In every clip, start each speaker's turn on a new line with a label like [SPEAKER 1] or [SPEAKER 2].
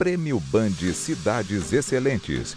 [SPEAKER 1] Prêmio Band Cidades Excelentes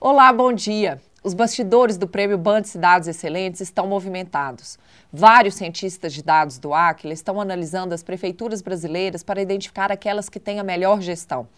[SPEAKER 2] Olá, bom dia. Os bastidores do Prêmio Band Cidades Excelentes estão movimentados. Vários cientistas de dados do Aquila estão analisando as prefeituras brasileiras para identificar aquelas que têm a melhor gestão.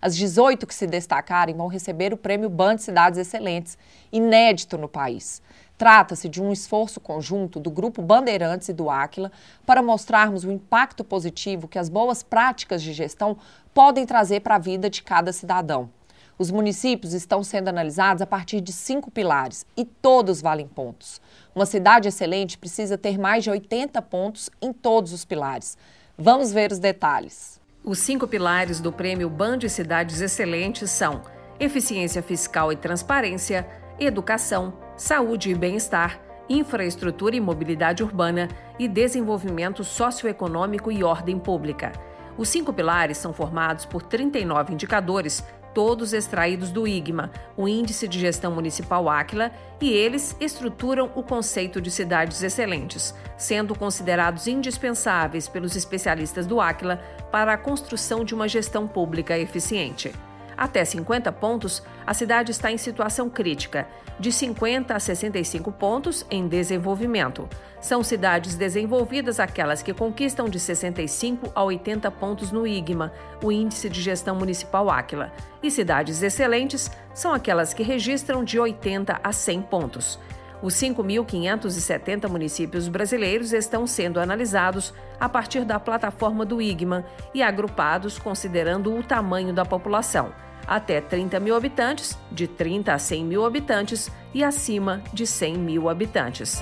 [SPEAKER 2] As 18 que se destacarem vão receber o Prêmio Band Cidades Excelentes, inédito no país. Trata-se de um esforço conjunto do Grupo Bandeirantes e do Aquila para mostrarmos o impacto positivo que as boas práticas de gestão podem trazer para a vida de cada cidadão. Os municípios estão sendo analisados a partir de cinco pilares e todos valem pontos. Uma cidade excelente precisa ter mais de 80 pontos em todos os pilares. Vamos ver os detalhes.
[SPEAKER 3] Os cinco pilares do Prêmio Band Cidades Excelentes são eficiência fiscal e transparência, educação, saúde e bem-estar, infraestrutura e mobilidade urbana e desenvolvimento socioeconômico e ordem pública. Os cinco pilares são formados por 39 indicadores todos extraídos do IGMA, o Índice de Gestão Municipal Áquila, e eles estruturam o conceito de cidades excelentes, sendo considerados indispensáveis pelos especialistas do Áquila para a construção de uma gestão pública eficiente. Até 50 pontos, a cidade está em situação crítica, de 50 a 65 pontos em desenvolvimento. São cidades desenvolvidas aquelas que conquistam de 65 a 80 pontos no IGMA, o Índice de Gestão Municipal Áquila. E cidades excelentes são aquelas que registram de 80 a 100 pontos. Os 5.570 municípios brasileiros estão sendo analisados a partir da plataforma do IGMA e agrupados considerando o tamanho da população até 30 mil habitantes, de 30 a 100 mil habitantes e acima de 100 mil habitantes.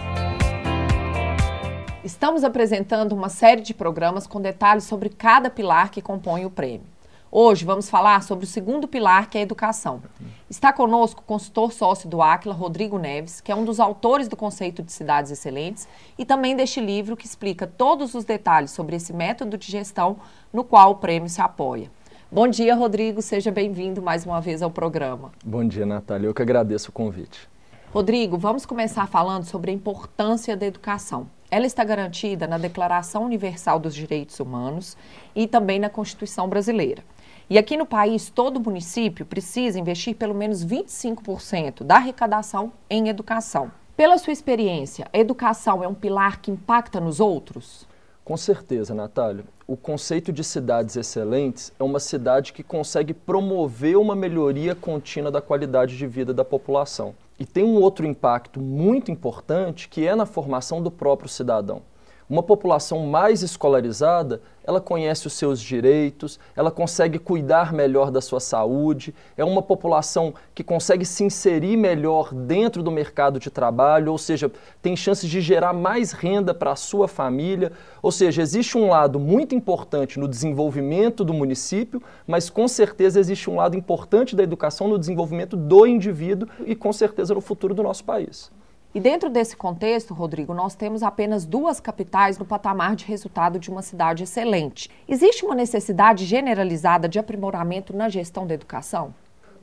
[SPEAKER 2] Estamos apresentando uma série de programas com detalhes sobre cada pilar que compõe o prêmio. Hoje vamos falar sobre o segundo pilar, que é a educação. Está conosco o consultor sócio do Aquila, Rodrigo Neves, que é um dos autores do conceito de cidades excelentes e também deste livro que explica todos os detalhes sobre esse método de gestão no qual o prêmio se apoia. Bom dia, Rodrigo. Seja bem-vindo mais uma vez ao programa.
[SPEAKER 4] Bom dia, Natália. Eu que agradeço o convite.
[SPEAKER 2] Rodrigo, vamos começar falando sobre a importância da educação. Ela está garantida na Declaração Universal dos Direitos Humanos e também na Constituição Brasileira. E aqui no país, todo município precisa investir pelo menos 25% da arrecadação em educação. Pela sua experiência, a educação é um pilar que impacta nos outros?
[SPEAKER 4] Com certeza, Natália. O conceito de cidades excelentes é uma cidade que consegue promover uma melhoria contínua da qualidade de vida da população. E tem um outro impacto muito importante que é na formação do próprio cidadão. Uma população mais escolarizada, ela conhece os seus direitos, ela consegue cuidar melhor da sua saúde, é uma população que consegue se inserir melhor dentro do mercado de trabalho, ou seja, tem chances de gerar mais renda para a sua família. Ou seja, existe um lado muito importante no desenvolvimento do município, mas com certeza existe um lado importante da educação no desenvolvimento do indivíduo e com certeza no futuro do nosso país.
[SPEAKER 2] E dentro desse contexto, Rodrigo, nós temos apenas duas capitais no patamar de resultado de uma cidade excelente. Existe uma necessidade generalizada de aprimoramento na gestão da educação?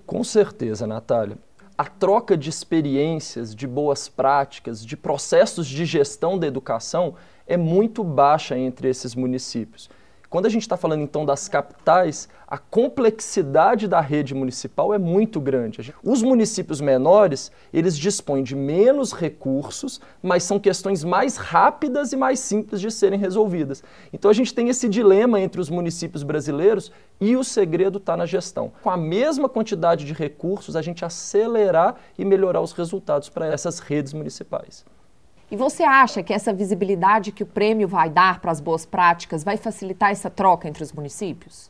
[SPEAKER 4] Com certeza, Natália. A troca de experiências, de boas práticas, de processos de gestão da educação é muito baixa entre esses municípios. Quando a gente está falando então das capitais, a complexidade da rede municipal é muito grande. Os municípios menores, eles dispõem de menos recursos, mas são questões mais rápidas e mais simples de serem resolvidas. Então a gente tem esse dilema entre os municípios brasileiros e o segredo está na gestão. Com a mesma quantidade de recursos, a gente acelerar e melhorar os resultados para essas redes municipais.
[SPEAKER 2] E você acha que essa visibilidade que o prêmio vai dar para as boas práticas vai facilitar essa troca entre os municípios?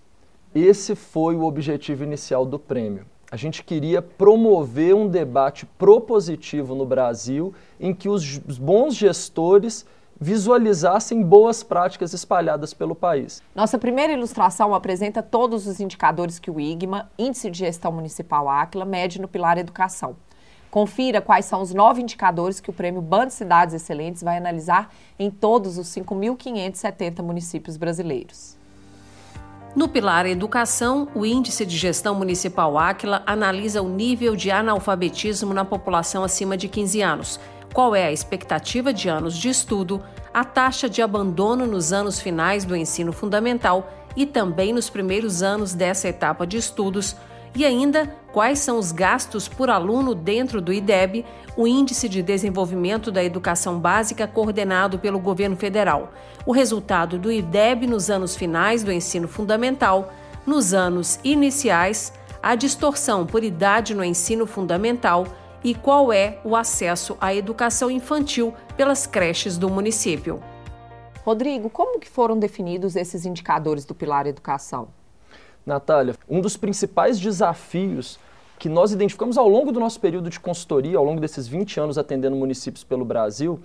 [SPEAKER 4] Esse foi o objetivo inicial do prêmio. A gente queria promover um debate propositivo no Brasil em que os bons gestores visualizassem boas práticas espalhadas pelo país.
[SPEAKER 2] Nossa primeira ilustração apresenta todos os indicadores que o IGMA, Índice de Gestão Municipal Áquila, mede no pilar Educação. Confira quais são os nove indicadores que o Prêmio Band Cidades Excelentes vai analisar em todos os 5.570 municípios brasileiros.
[SPEAKER 3] No pilar Educação, o Índice de Gestão Municipal Áquila analisa o nível de analfabetismo na população acima de 15 anos qual é a expectativa de anos de estudo, a taxa de abandono nos anos finais do ensino fundamental e também nos primeiros anos dessa etapa de estudos, e ainda quais são os gastos por aluno dentro do IDEB, o Índice de Desenvolvimento da Educação Básica coordenado pelo governo federal. O resultado do IDEB nos anos finais do ensino fundamental, nos anos iniciais, a distorção por idade no ensino fundamental e qual é o acesso à educação infantil pelas creches do município.
[SPEAKER 2] Rodrigo, como que foram definidos esses indicadores do Pilar Educação?
[SPEAKER 4] Natália, um dos principais desafios que nós identificamos ao longo do nosso período de consultoria, ao longo desses 20 anos atendendo municípios pelo Brasil,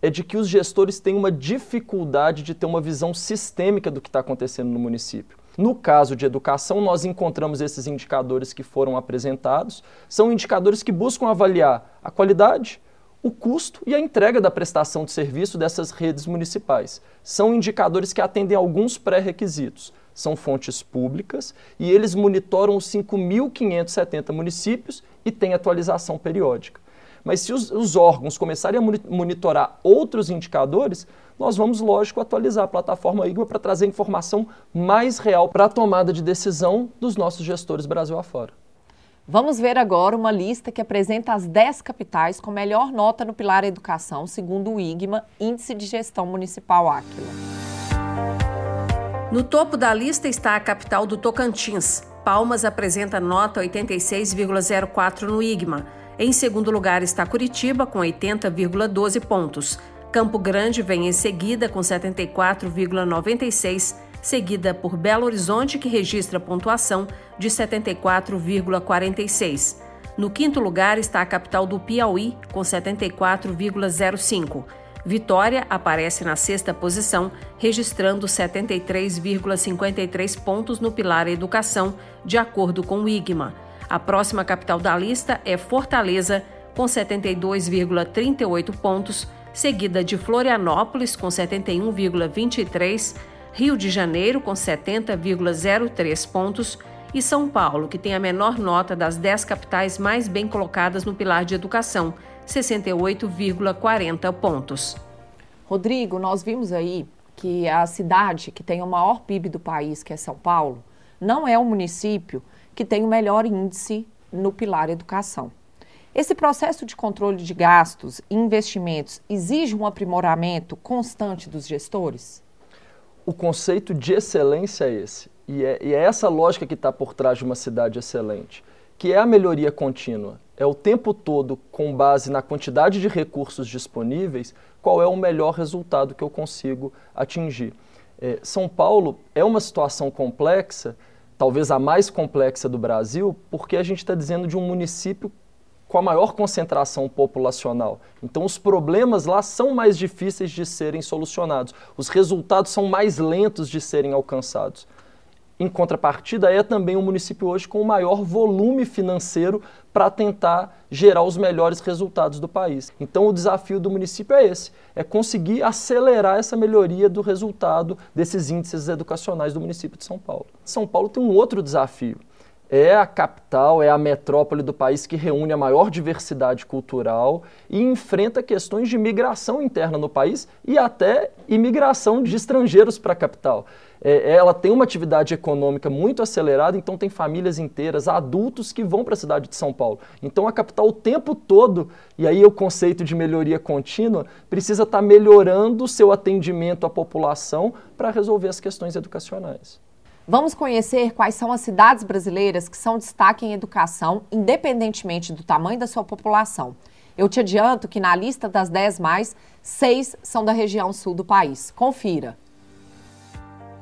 [SPEAKER 4] é de que os gestores têm uma dificuldade de ter uma visão sistêmica do que está acontecendo no município. No caso de educação, nós encontramos esses indicadores que foram apresentados. São indicadores que buscam avaliar a qualidade, o custo e a entrega da prestação de serviço dessas redes municipais. São indicadores que atendem a alguns pré-requisitos. São fontes públicas e eles monitoram os 5.570 municípios e têm atualização periódica. Mas se os, os órgãos começarem a monitorar outros indicadores, nós vamos, lógico, atualizar a plataforma IGMA para trazer informação mais real para a tomada de decisão dos nossos gestores Brasil afora.
[SPEAKER 2] Vamos ver agora uma lista que apresenta as 10 capitais com melhor nota no Pilar Educação, segundo o IGMA, Índice de Gestão Municipal Áquila.
[SPEAKER 3] No topo da lista está a capital do Tocantins. Palmas apresenta nota 86,04 no IGMA. Em segundo lugar está Curitiba, com 80,12 pontos. Campo Grande vem em seguida, com 74,96, seguida por Belo Horizonte, que registra pontuação de 74,46. No quinto lugar está a capital do Piauí, com 74,05. Vitória aparece na sexta posição, registrando 73,53 pontos no pilar Educação, de acordo com o IGMA. A próxima capital da lista é Fortaleza, com 72,38 pontos, seguida de Florianópolis, com 71,23, Rio de Janeiro, com 70,03 pontos, e São Paulo, que tem a menor nota das 10 capitais mais bem colocadas no pilar de educação, 68,40 pontos.
[SPEAKER 2] Rodrigo, nós vimos aí que a cidade que tem o maior PIB do país, que é São Paulo, não é o município que tem o melhor índice no pilar educação. Esse processo de controle de gastos e investimentos exige um aprimoramento constante dos gestores?
[SPEAKER 4] O conceito de excelência é esse. E é, e é essa lógica que está por trás de uma cidade excelente, que é a melhoria contínua. É o tempo todo, com base na quantidade de recursos disponíveis, qual é o melhor resultado que eu consigo atingir. É, São Paulo é uma situação complexa, talvez a mais complexa do Brasil, porque a gente está dizendo de um município com a maior concentração populacional. Então, os problemas lá são mais difíceis de serem solucionados, os resultados são mais lentos de serem alcançados. Em contrapartida, é também um município hoje com o maior volume financeiro para tentar gerar os melhores resultados do país. Então, o desafio do município é esse: é conseguir acelerar essa melhoria do resultado desses índices educacionais do município de São Paulo. São Paulo tem um outro desafio é a capital, é a metrópole do país que reúne a maior diversidade cultural e enfrenta questões de migração interna no país e até imigração de estrangeiros para a capital. É, ela tem uma atividade econômica muito acelerada, então tem famílias inteiras, adultos que vão para a cidade de São Paulo. Então a capital o tempo todo, e aí o conceito de melhoria contínua, precisa estar tá melhorando o seu atendimento à população para resolver as questões educacionais.
[SPEAKER 2] Vamos conhecer quais são as cidades brasileiras que são destaque em educação, independentemente do tamanho da sua população. Eu te adianto que na lista das 10 mais, seis são da região sul do país. Confira.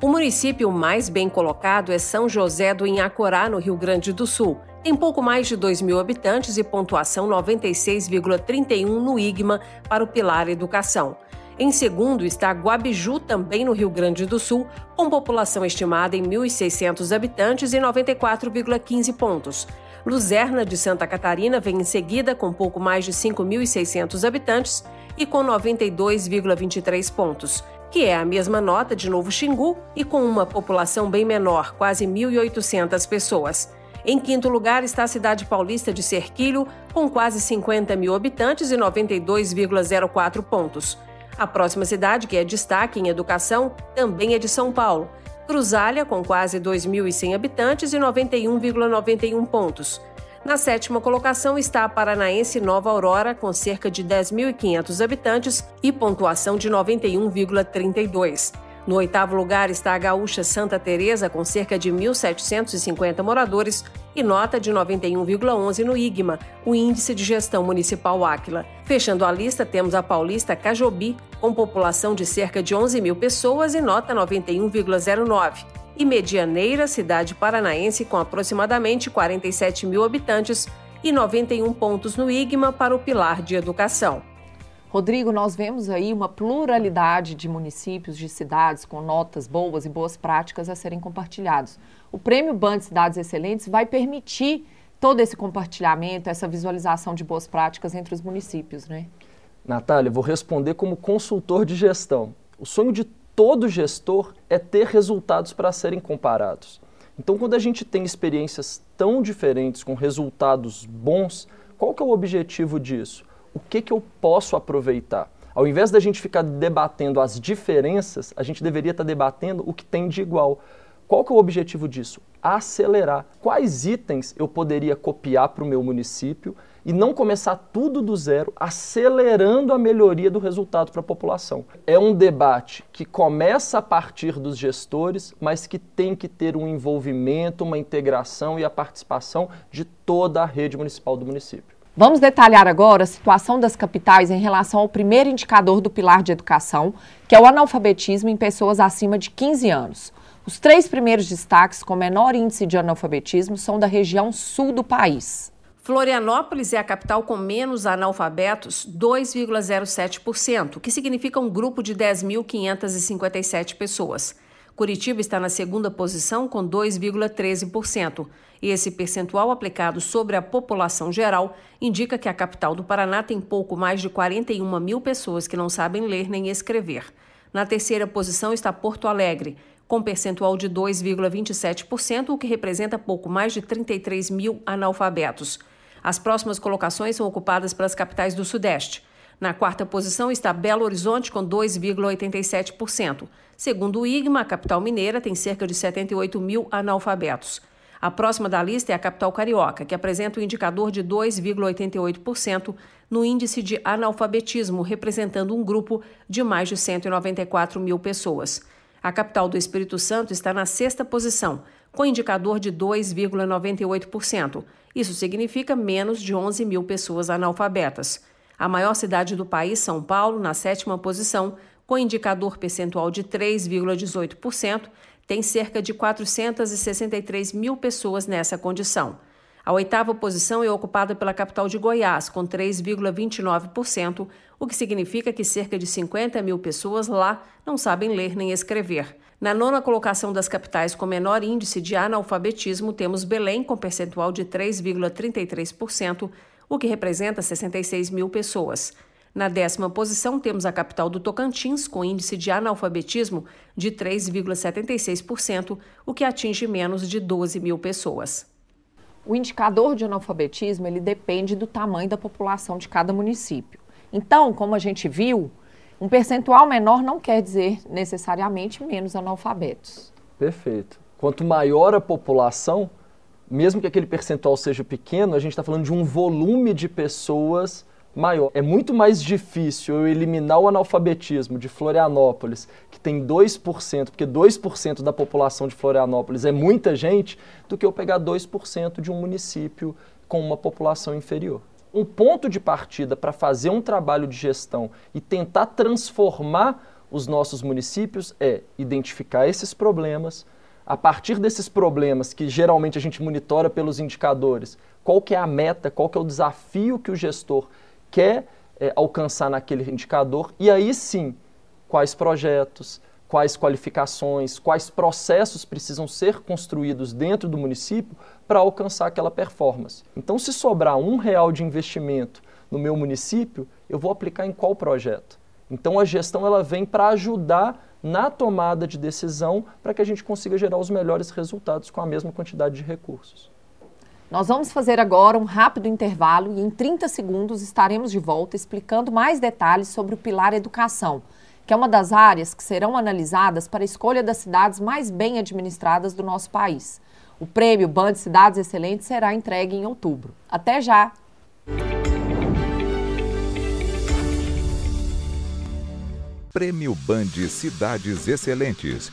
[SPEAKER 3] O município mais bem colocado é São José do Inhacorá, no Rio Grande do Sul. Tem pouco mais de 2 mil habitantes e pontuação 96,31 no IGMA para o Pilar Educação. Em segundo está Guabiju, também no Rio Grande do Sul, com população estimada em 1.600 habitantes e 94,15 pontos. Luzerna de Santa Catarina vem em seguida com pouco mais de 5.600 habitantes e com 92,23 pontos, que é a mesma nota de Novo Xingu e com uma população bem menor, quase 1.800 pessoas. Em quinto lugar está a cidade paulista de Serquilho, com quase 50 mil habitantes e 92,04 pontos. A próxima cidade, que é destaque em educação, também é de São Paulo. Cruzália, com quase 2.100 habitantes e 91,91 pontos. Na sétima colocação está a paranaense Nova Aurora, com cerca de 10.500 habitantes e pontuação de 91,32. No oitavo lugar está a gaúcha Santa Teresa, com cerca de 1.750 moradores e nota de 91,11 no IGMA, o Índice de Gestão Municipal Áquila. Fechando a lista, temos a paulista Cajobi, com população de cerca de 11 mil pessoas e nota 91,09. E Medianeira, cidade paranaense com aproximadamente 47 mil habitantes e 91 pontos no IGMA para o pilar de educação.
[SPEAKER 2] Rodrigo, nós vemos aí uma pluralidade de municípios, de cidades com notas boas e boas práticas a serem compartilhados. O Prêmio Band Cidades Excelentes vai permitir todo esse compartilhamento, essa visualização de boas práticas entre os municípios, né?
[SPEAKER 4] Natália, vou responder como consultor de gestão. O sonho de todo gestor é ter resultados para serem comparados. Então, quando a gente tem experiências tão diferentes, com resultados bons, qual que é o objetivo disso? O que, que eu posso aproveitar. Ao invés da gente ficar debatendo as diferenças, a gente deveria estar debatendo o que tem de igual. Qual que é o objetivo disso? Acelerar. Quais itens eu poderia copiar para o meu município e não começar tudo do zero, acelerando a melhoria do resultado para a população. É um debate que começa a partir dos gestores, mas que tem que ter um envolvimento, uma integração e a participação de toda a rede municipal do município.
[SPEAKER 2] Vamos detalhar agora a situação das capitais em relação ao primeiro indicador do pilar de educação, que é o analfabetismo em pessoas acima de 15 anos. Os três primeiros destaques com menor índice de analfabetismo são da região sul do país.
[SPEAKER 3] Florianópolis é a capital com menos analfabetos, 2,07%, que significa um grupo de 10.557 pessoas. Curitiba está na segunda posição com 2,13%. Esse percentual aplicado sobre a população geral indica que a capital do Paraná tem pouco mais de 41 mil pessoas que não sabem ler nem escrever. Na terceira posição está Porto Alegre, com percentual de 2,27%, o que representa pouco mais de 33 mil analfabetos. As próximas colocações são ocupadas pelas capitais do Sudeste. Na quarta posição está Belo Horizonte, com 2,87%. Segundo o IGMA, a capital mineira tem cerca de 78 mil analfabetos. A próxima da lista é a capital carioca, que apresenta o um indicador de 2,88% no índice de analfabetismo, representando um grupo de mais de 194 mil pessoas. A capital do Espírito Santo está na sexta posição, com indicador de 2,98%. Isso significa menos de 11 mil pessoas analfabetas. A maior cidade do país, São Paulo, na sétima posição, com indicador percentual de 3,18%, tem cerca de 463 mil pessoas nessa condição. A oitava posição é ocupada pela capital de Goiás, com 3,29%, o que significa que cerca de 50 mil pessoas lá não sabem ler nem escrever. Na nona colocação das capitais com menor índice de analfabetismo, temos Belém, com percentual de 3,33%, o que representa 66 mil pessoas. Na décima posição, temos a capital do Tocantins, com índice de analfabetismo de 3,76%, o que atinge menos de 12 mil pessoas.
[SPEAKER 2] O indicador de analfabetismo ele depende do tamanho da população de cada município. Então, como a gente viu, um percentual menor não quer dizer necessariamente menos analfabetos.
[SPEAKER 4] Perfeito. Quanto maior a população, mesmo que aquele percentual seja pequeno, a gente está falando de um volume de pessoas maior. É muito mais difícil eu eliminar o analfabetismo de Florianópolis, que tem 2%, porque 2% da população de Florianópolis é muita gente, do que eu pegar 2% de um município com uma população inferior. Um ponto de partida para fazer um trabalho de gestão e tentar transformar os nossos municípios é identificar esses problemas, a partir desses problemas que geralmente a gente monitora pelos indicadores, qual que é a meta, qual que é o desafio que o gestor quer é, alcançar naquele indicador, e aí sim, quais projetos, quais qualificações, quais processos precisam ser construídos dentro do município para alcançar aquela performance. Então, se sobrar um real de investimento no meu município, eu vou aplicar em qual projeto? Então, a gestão ela vem para ajudar na tomada de decisão para que a gente consiga gerar os melhores resultados com a mesma quantidade de recursos.
[SPEAKER 2] Nós vamos fazer agora um rápido intervalo e em 30 segundos estaremos de volta explicando mais detalhes sobre o pilar educação que é uma das áreas que serão analisadas para a escolha das cidades mais bem administradas do nosso país. O prêmio Band Cidades Excelentes será entregue em outubro. Até já!
[SPEAKER 1] Prêmio Band Cidades Excelentes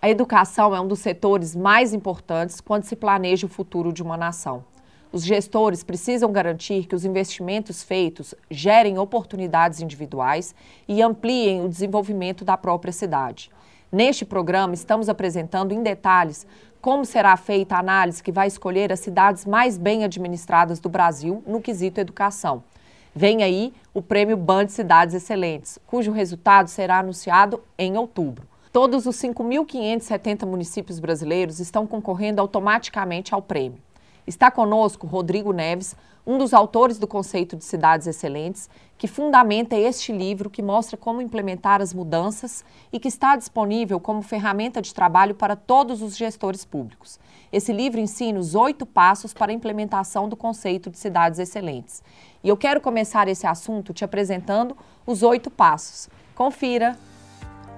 [SPEAKER 2] A educação é um dos setores mais importantes quando se planeja o futuro de uma nação. Os gestores precisam garantir que os investimentos feitos gerem oportunidades individuais e ampliem o desenvolvimento da própria cidade. Neste programa, estamos apresentando em detalhes como será feita a análise que vai escolher as cidades mais bem administradas do Brasil no quesito educação. Vem aí o Prêmio Band Cidades Excelentes, cujo resultado será anunciado em outubro. Todos os 5.570 municípios brasileiros estão concorrendo automaticamente ao prêmio. Está conosco Rodrigo Neves, um dos autores do conceito de cidades excelentes, que fundamenta este livro que mostra como implementar as mudanças e que está disponível como ferramenta de trabalho para todos os gestores públicos. Esse livro ensina os oito passos para a implementação do conceito de cidades excelentes. E eu quero começar esse assunto te apresentando os oito passos. Confira!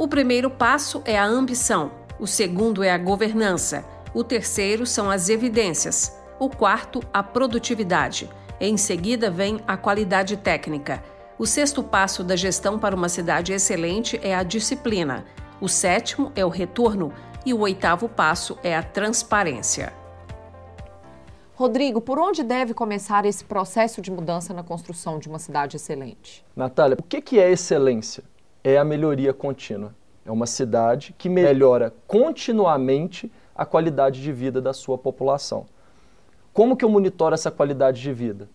[SPEAKER 3] O primeiro passo é a ambição, o segundo é a governança, o terceiro são as evidências, o quarto, a produtividade. Em seguida vem a qualidade técnica. O sexto passo da gestão para uma cidade excelente é a disciplina. O sétimo é o retorno e o oitavo passo é a transparência.
[SPEAKER 2] Rodrigo, por onde deve começar esse processo de mudança na construção de uma cidade excelente?
[SPEAKER 4] Natália, o que é excelência? É a melhoria contínua. É uma cidade que melhora continuamente a qualidade de vida da sua população. Como que eu monitoro essa qualidade de vida?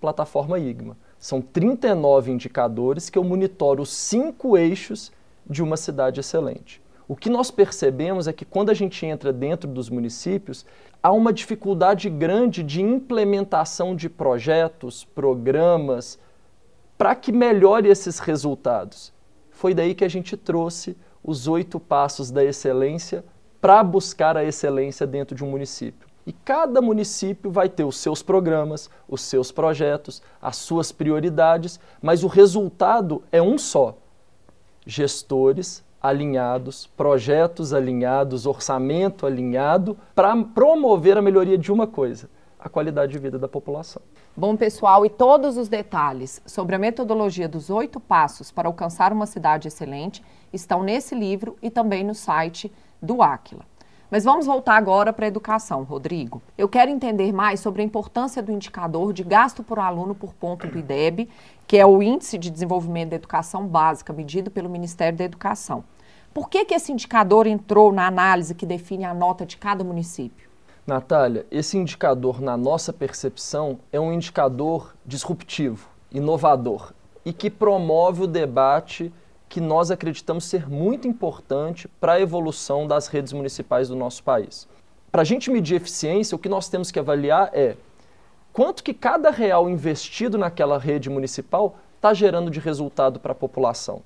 [SPEAKER 4] Plataforma IGMA. São 39 indicadores que eu monitoro os cinco eixos de uma cidade excelente. O que nós percebemos é que quando a gente entra dentro dos municípios, há uma dificuldade grande de implementação de projetos, programas, para que melhore esses resultados. Foi daí que a gente trouxe os oito passos da excelência para buscar a excelência dentro de um município. E cada município vai ter os seus programas, os seus projetos, as suas prioridades, mas o resultado é um só: gestores alinhados, projetos alinhados, orçamento alinhado para promover a melhoria de uma coisa, a qualidade de vida da população.
[SPEAKER 2] Bom, pessoal, e todos os detalhes sobre a metodologia dos oito passos para alcançar uma cidade excelente estão nesse livro e também no site do Aquila. Mas vamos voltar agora para a educação, Rodrigo. Eu quero entender mais sobre a importância do indicador de gasto por aluno por ponto do IDEB, que é o Índice de Desenvolvimento da Educação Básica, medido pelo Ministério da Educação. Por que, que esse indicador entrou na análise que define a nota de cada município?
[SPEAKER 4] Natália, esse indicador, na nossa percepção, é um indicador disruptivo, inovador e que promove o debate que nós acreditamos ser muito importante para a evolução das redes municipais do nosso país. Para a gente medir eficiência, o que nós temos que avaliar é quanto que cada real investido naquela rede municipal está gerando de resultado para a população.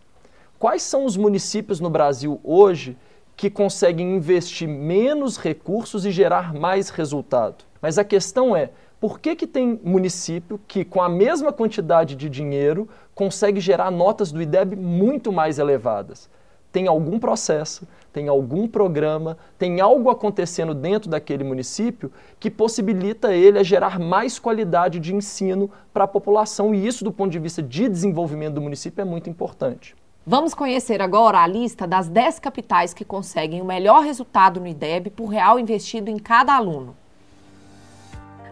[SPEAKER 4] Quais são os municípios no Brasil hoje que conseguem investir menos recursos e gerar mais resultado. Mas a questão é Por que, que tem município que, com a mesma quantidade de dinheiro, consegue gerar notas do IDEB muito mais elevadas? Tem algum processo, tem algum programa, tem algo acontecendo dentro daquele município que possibilita ele a gerar mais qualidade de ensino para a população. E isso, do ponto de vista de desenvolvimento do município, é muito importante.
[SPEAKER 2] Vamos conhecer agora a lista das 10 capitais que conseguem o melhor resultado no IDEB por real investido em cada aluno.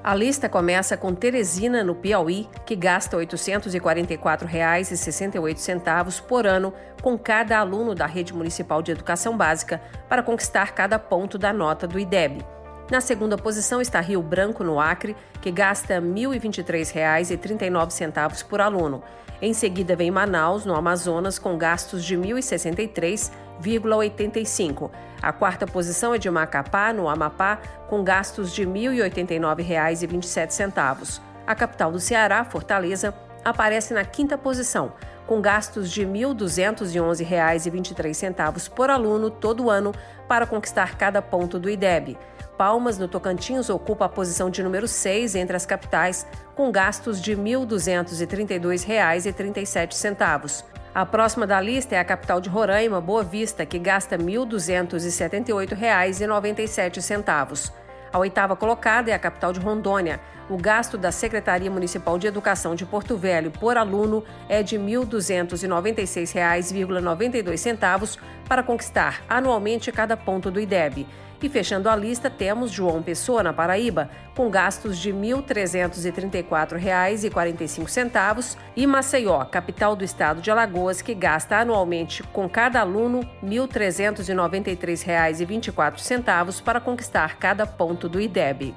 [SPEAKER 3] A lista começa com Teresina, no Piauí, que gasta R$ 844,68 por ano com cada aluno da Rede Municipal de Educação Básica para conquistar cada ponto da nota do IDEB. Na segunda posição está Rio Branco, no Acre, que gasta R$ 1.023,39 por aluno. Em seguida vem Manaus, no Amazonas, com gastos de R$ 1.063,85. A quarta posição é de Macapá, no Amapá, com gastos de R$ 1.089,27. A capital do Ceará, Fortaleza, aparece na quinta posição, com gastos de R$ 1.211,23 por aluno todo ano para conquistar cada ponto do IDEB. Palmas, no Tocantins, ocupa a posição de número 6 entre as capitais, com gastos de R$ 1.232,37. A próxima da lista é a capital de Roraima, Boa Vista, que gasta R$ 1.278,97. A oitava colocada é a capital de Rondônia. O gasto da Secretaria Municipal de Educação de Porto Velho por aluno é de R$ 1.296,92 para conquistar anualmente cada ponto do IDEB. E fechando a lista, temos João Pessoa, na Paraíba, com gastos de R$ 1.334,45 e Maceió, capital do estado de Alagoas, que gasta anualmente com cada aluno R$ 1.393,24 para conquistar cada ponto do IDEB.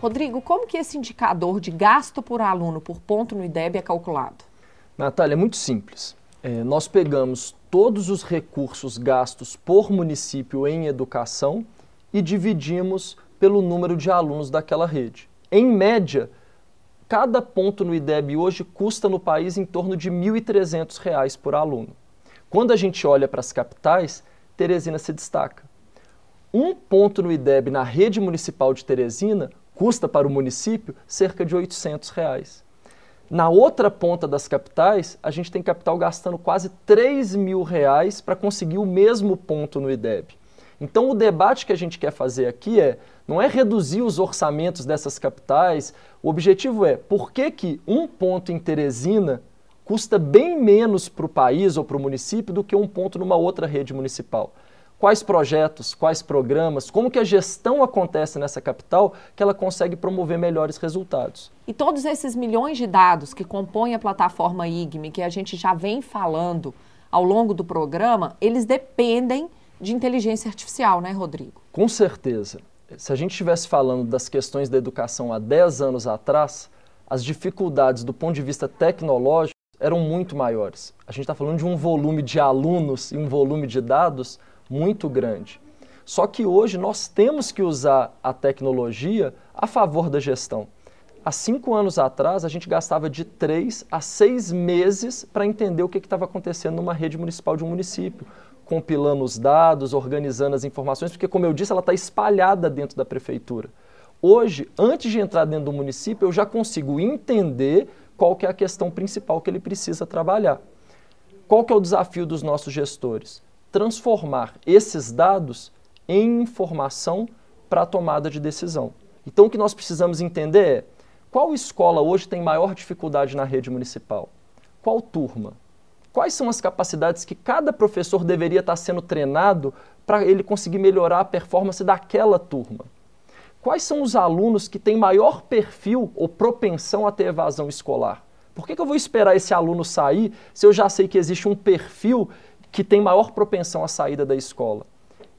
[SPEAKER 2] Rodrigo, como que esse indicador de gasto por aluno por ponto no IDEB é calculado?
[SPEAKER 4] Natália, é muito simples. É, nós pegamos todos os recursos gastos por município em educação e dividimos pelo número de alunos daquela rede. Em média, cada ponto no IDEB hoje custa no país em torno de R$ 1.300 por aluno. Quando a gente olha para as capitais, Teresina se destaca. Um ponto no IDEB na rede municipal de Teresina custa para o município cerca de 800 reais. Na outra ponta das capitais, a gente tem capital gastando quase 3 mil reais para conseguir o mesmo ponto no IDEB. Então, o debate que a gente quer fazer aqui é, não é reduzir os orçamentos dessas capitais, o objetivo é por que, que um ponto em Teresina custa bem menos para o país ou para o município do que um ponto numa outra rede municipal. Quais projetos, quais programas, como que a gestão acontece nessa capital que ela consegue promover melhores resultados.
[SPEAKER 2] E todos esses milhões de dados que compõem a plataforma IGME, que a gente já vem falando ao longo do programa, eles dependem de inteligência artificial, né, Rodrigo?
[SPEAKER 4] Com certeza. Se a gente estivesse falando das questões da educação há 10 anos atrás, as dificuldades do ponto de vista tecnológico eram muito maiores. A gente está falando de um volume de alunos e um volume de dados muito grande. Só que hoje nós temos que usar a tecnologia a favor da gestão. Há cinco anos atrás, a gente gastava de três a seis meses para entender o que estava acontecendo numa rede municipal de um município compilando os dados, organizando as informações, porque, como eu disse, ela está espalhada dentro da prefeitura. Hoje, antes de entrar dentro do município, eu já consigo entender qual que é a questão principal que ele precisa trabalhar. Qual que é o desafio dos nossos gestores? Transformar esses dados em informação para a tomada de decisão. Então, o que nós precisamos entender é qual escola hoje tem maior dificuldade na rede municipal? Qual turma? Quais são as capacidades que cada professor deveria estar sendo treinado para ele conseguir melhorar a performance daquela turma? Quais são os alunos que têm maior perfil ou propensão a ter evasão escolar? Por que, que eu vou esperar esse aluno sair se eu já sei que existe um perfil que tem maior propensão à saída da escola?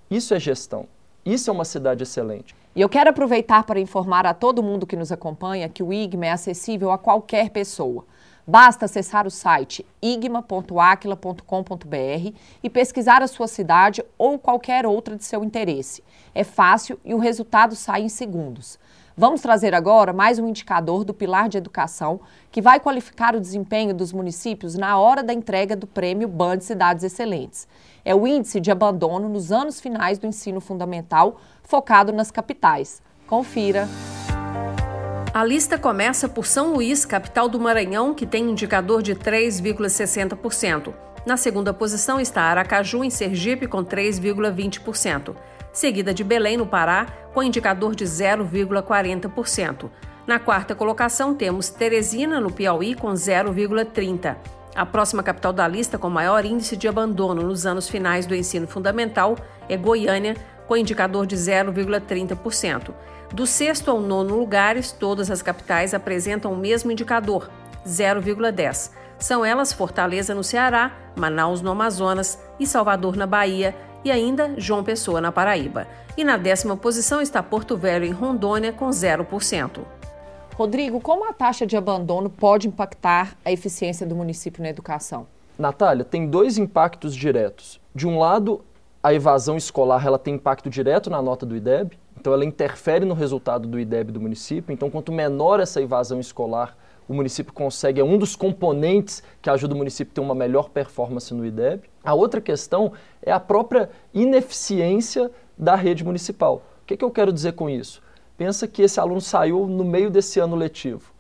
[SPEAKER 4] Isso é gestão. Isso é uma cidade excelente.
[SPEAKER 2] E eu quero aproveitar para informar a todo mundo que nos acompanha que o IGMA é acessível a qualquer pessoa. Basta acessar o site igma.aquila.com.br e pesquisar a sua cidade ou qualquer outra de seu interesse. É fácil e o resultado sai em segundos. Vamos trazer agora mais um indicador do Pilar de Educação que vai qualificar o desempenho dos municípios na hora da entrega do prêmio Band Cidades Excelentes. É o índice de abandono nos anos finais do ensino fundamental, focado nas capitais. Confira!
[SPEAKER 3] A lista começa por São Luís, capital do Maranhão, que tem indicador de 3,60%. Na segunda posição está Aracaju, em Sergipe, com 3,20%, seguida de Belém, no Pará, com indicador de 0,40%. Na quarta colocação temos Teresina, no Piauí, com 0,30%. A próxima capital da lista com maior índice de abandono nos anos finais do ensino fundamental é Goiânia, com indicador de 0,30%. Do sexto ao nono lugares, todas as capitais apresentam o mesmo indicador, 0,10. São elas Fortaleza no Ceará, Manaus no Amazonas e Salvador na Bahia e ainda João Pessoa na Paraíba. E na décima posição está Porto Velho em Rondônia com 0%.
[SPEAKER 2] Rodrigo, como a taxa de abandono pode impactar a eficiência do município na educação?
[SPEAKER 4] Natália, tem dois impactos diretos. De um lado, a evasão escolar ela tem impacto direto na nota do IDEB, então ela interfere no resultado do IDEB do município. Então, quanto menor essa evasão escolar, o município consegue, é um dos componentes que ajuda o município a ter uma melhor performance no IDEB. A outra questão é a própria ineficiência da rede municipal. O que, que eu quero dizer com isso? Pensa que esse aluno saiu no meio desse ano letivo.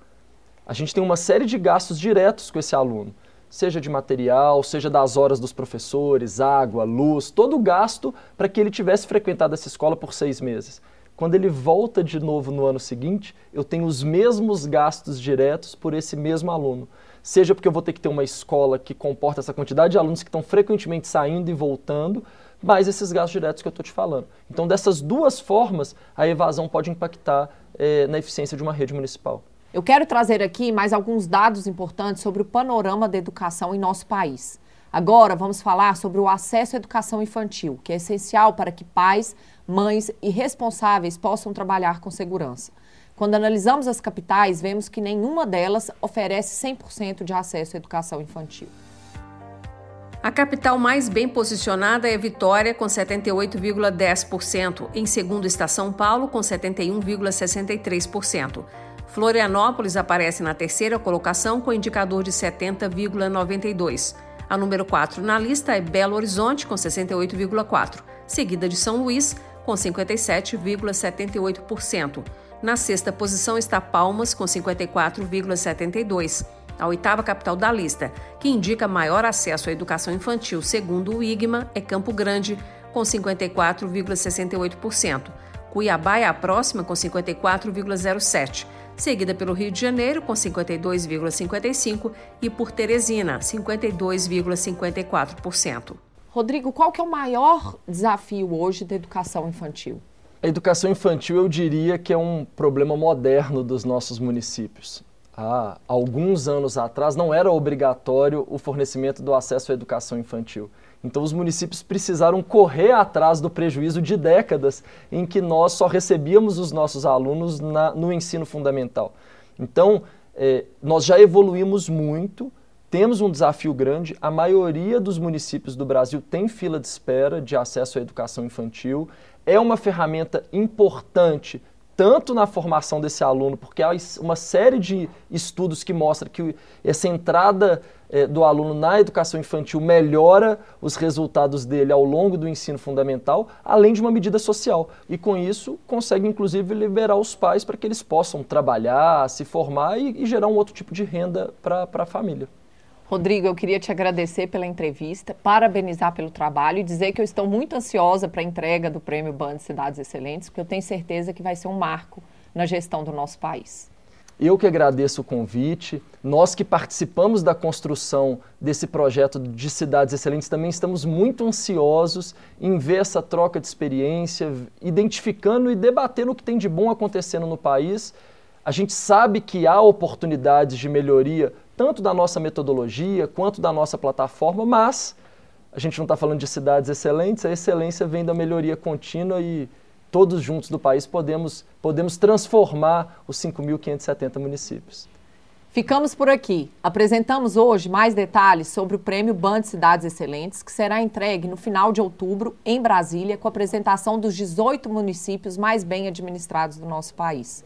[SPEAKER 4] A gente tem uma série de gastos diretos com esse aluno seja de material, seja das horas dos professores, água, luz, todo o gasto para que ele tivesse frequentado essa escola por seis meses. Quando ele volta de novo no ano seguinte, eu tenho os mesmos gastos diretos por esse mesmo aluno. Seja porque eu vou ter que ter uma escola que comporta essa quantidade de alunos que estão frequentemente saindo e voltando, mais esses gastos diretos que eu estou te falando. Então, dessas duas formas, a evasão pode impactar eh, na eficiência de uma rede municipal.
[SPEAKER 2] Eu quero trazer aqui mais alguns dados importantes sobre o panorama da educação em nosso país. Agora vamos falar sobre o acesso à educação infantil, que é essencial para que pais, mães e responsáveis possam trabalhar com segurança. Quando analisamos as capitais, vemos que nenhuma delas oferece 100% de acesso à educação infantil.
[SPEAKER 3] A capital mais bem posicionada é Vitória, com 78,10%. Em segundo está São Paulo, com 71,63%. Florianópolis aparece na terceira colocação com indicador de 70,92. A número 4 na lista é Belo Horizonte, com 68,4, seguida de São Luís, com 57,78%. Na sexta posição está Palmas, com 54,72%. A oitava capital da lista, que indica maior acesso à educação infantil, segundo o IGMA, é Campo Grande, com 54,68%. Cuiabá é a próxima, com 54,07% seguida pelo Rio de Janeiro, com 52,55% e por Teresina, 52,54%.
[SPEAKER 2] Rodrigo, qual que é o maior desafio hoje da educação infantil?
[SPEAKER 4] A educação infantil, eu diria que é um problema moderno dos nossos municípios. Há alguns anos atrás não era obrigatório o fornecimento do acesso à educação infantil. Então, os municípios precisaram correr atrás do prejuízo de décadas em que nós só recebíamos os nossos alunos na, no ensino fundamental. Então, é, nós já evoluímos muito, temos um desafio grande. A maioria dos municípios do Brasil tem fila de espera de acesso à educação infantil. É uma ferramenta importante tanto na formação desse aluno, porque há uma série de estudos que mostram que essa entrada é, do aluno na educação infantil melhora os resultados dele ao longo do ensino fundamental, além de uma medida social. E com isso consegue inclusive liberar os pais para que eles possam trabalhar, se formar e, e gerar um outro tipo de renda para a família.
[SPEAKER 2] Rodrigo, eu queria te agradecer pela entrevista, parabenizar pelo trabalho e dizer que eu estou muito ansiosa para a entrega do Prêmio Band Cidades Excelentes, porque eu tenho certeza que vai ser um marco na gestão do nosso país.
[SPEAKER 4] Eu que agradeço o convite. Nós que participamos da construção desse projeto de Cidades Excelentes também estamos muito ansiosos em ver essa troca de experiência, identificando e debatendo o que tem de bom acontecendo no país. A gente sabe que há oportunidades de melhoria tanto da nossa metodologia quanto da nossa plataforma, mas a gente não está falando de cidades excelentes, a excelência vem da melhoria contínua e todos juntos do país podemos, podemos transformar os 5.570 municípios.
[SPEAKER 2] Ficamos por aqui. Apresentamos hoje mais detalhes sobre o Prêmio Band Cidades Excelentes, que será entregue no final de outubro em Brasília, com a apresentação dos 18 municípios mais bem administrados do nosso país.